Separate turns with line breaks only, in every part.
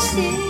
心。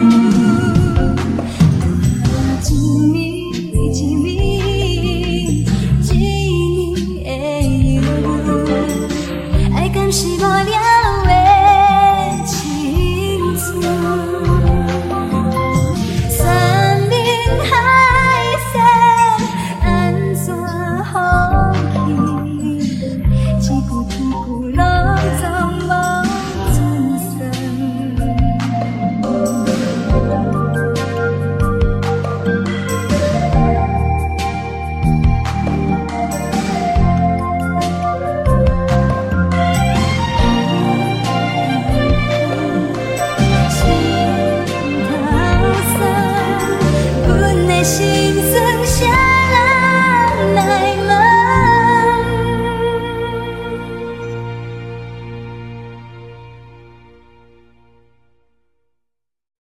Thank you.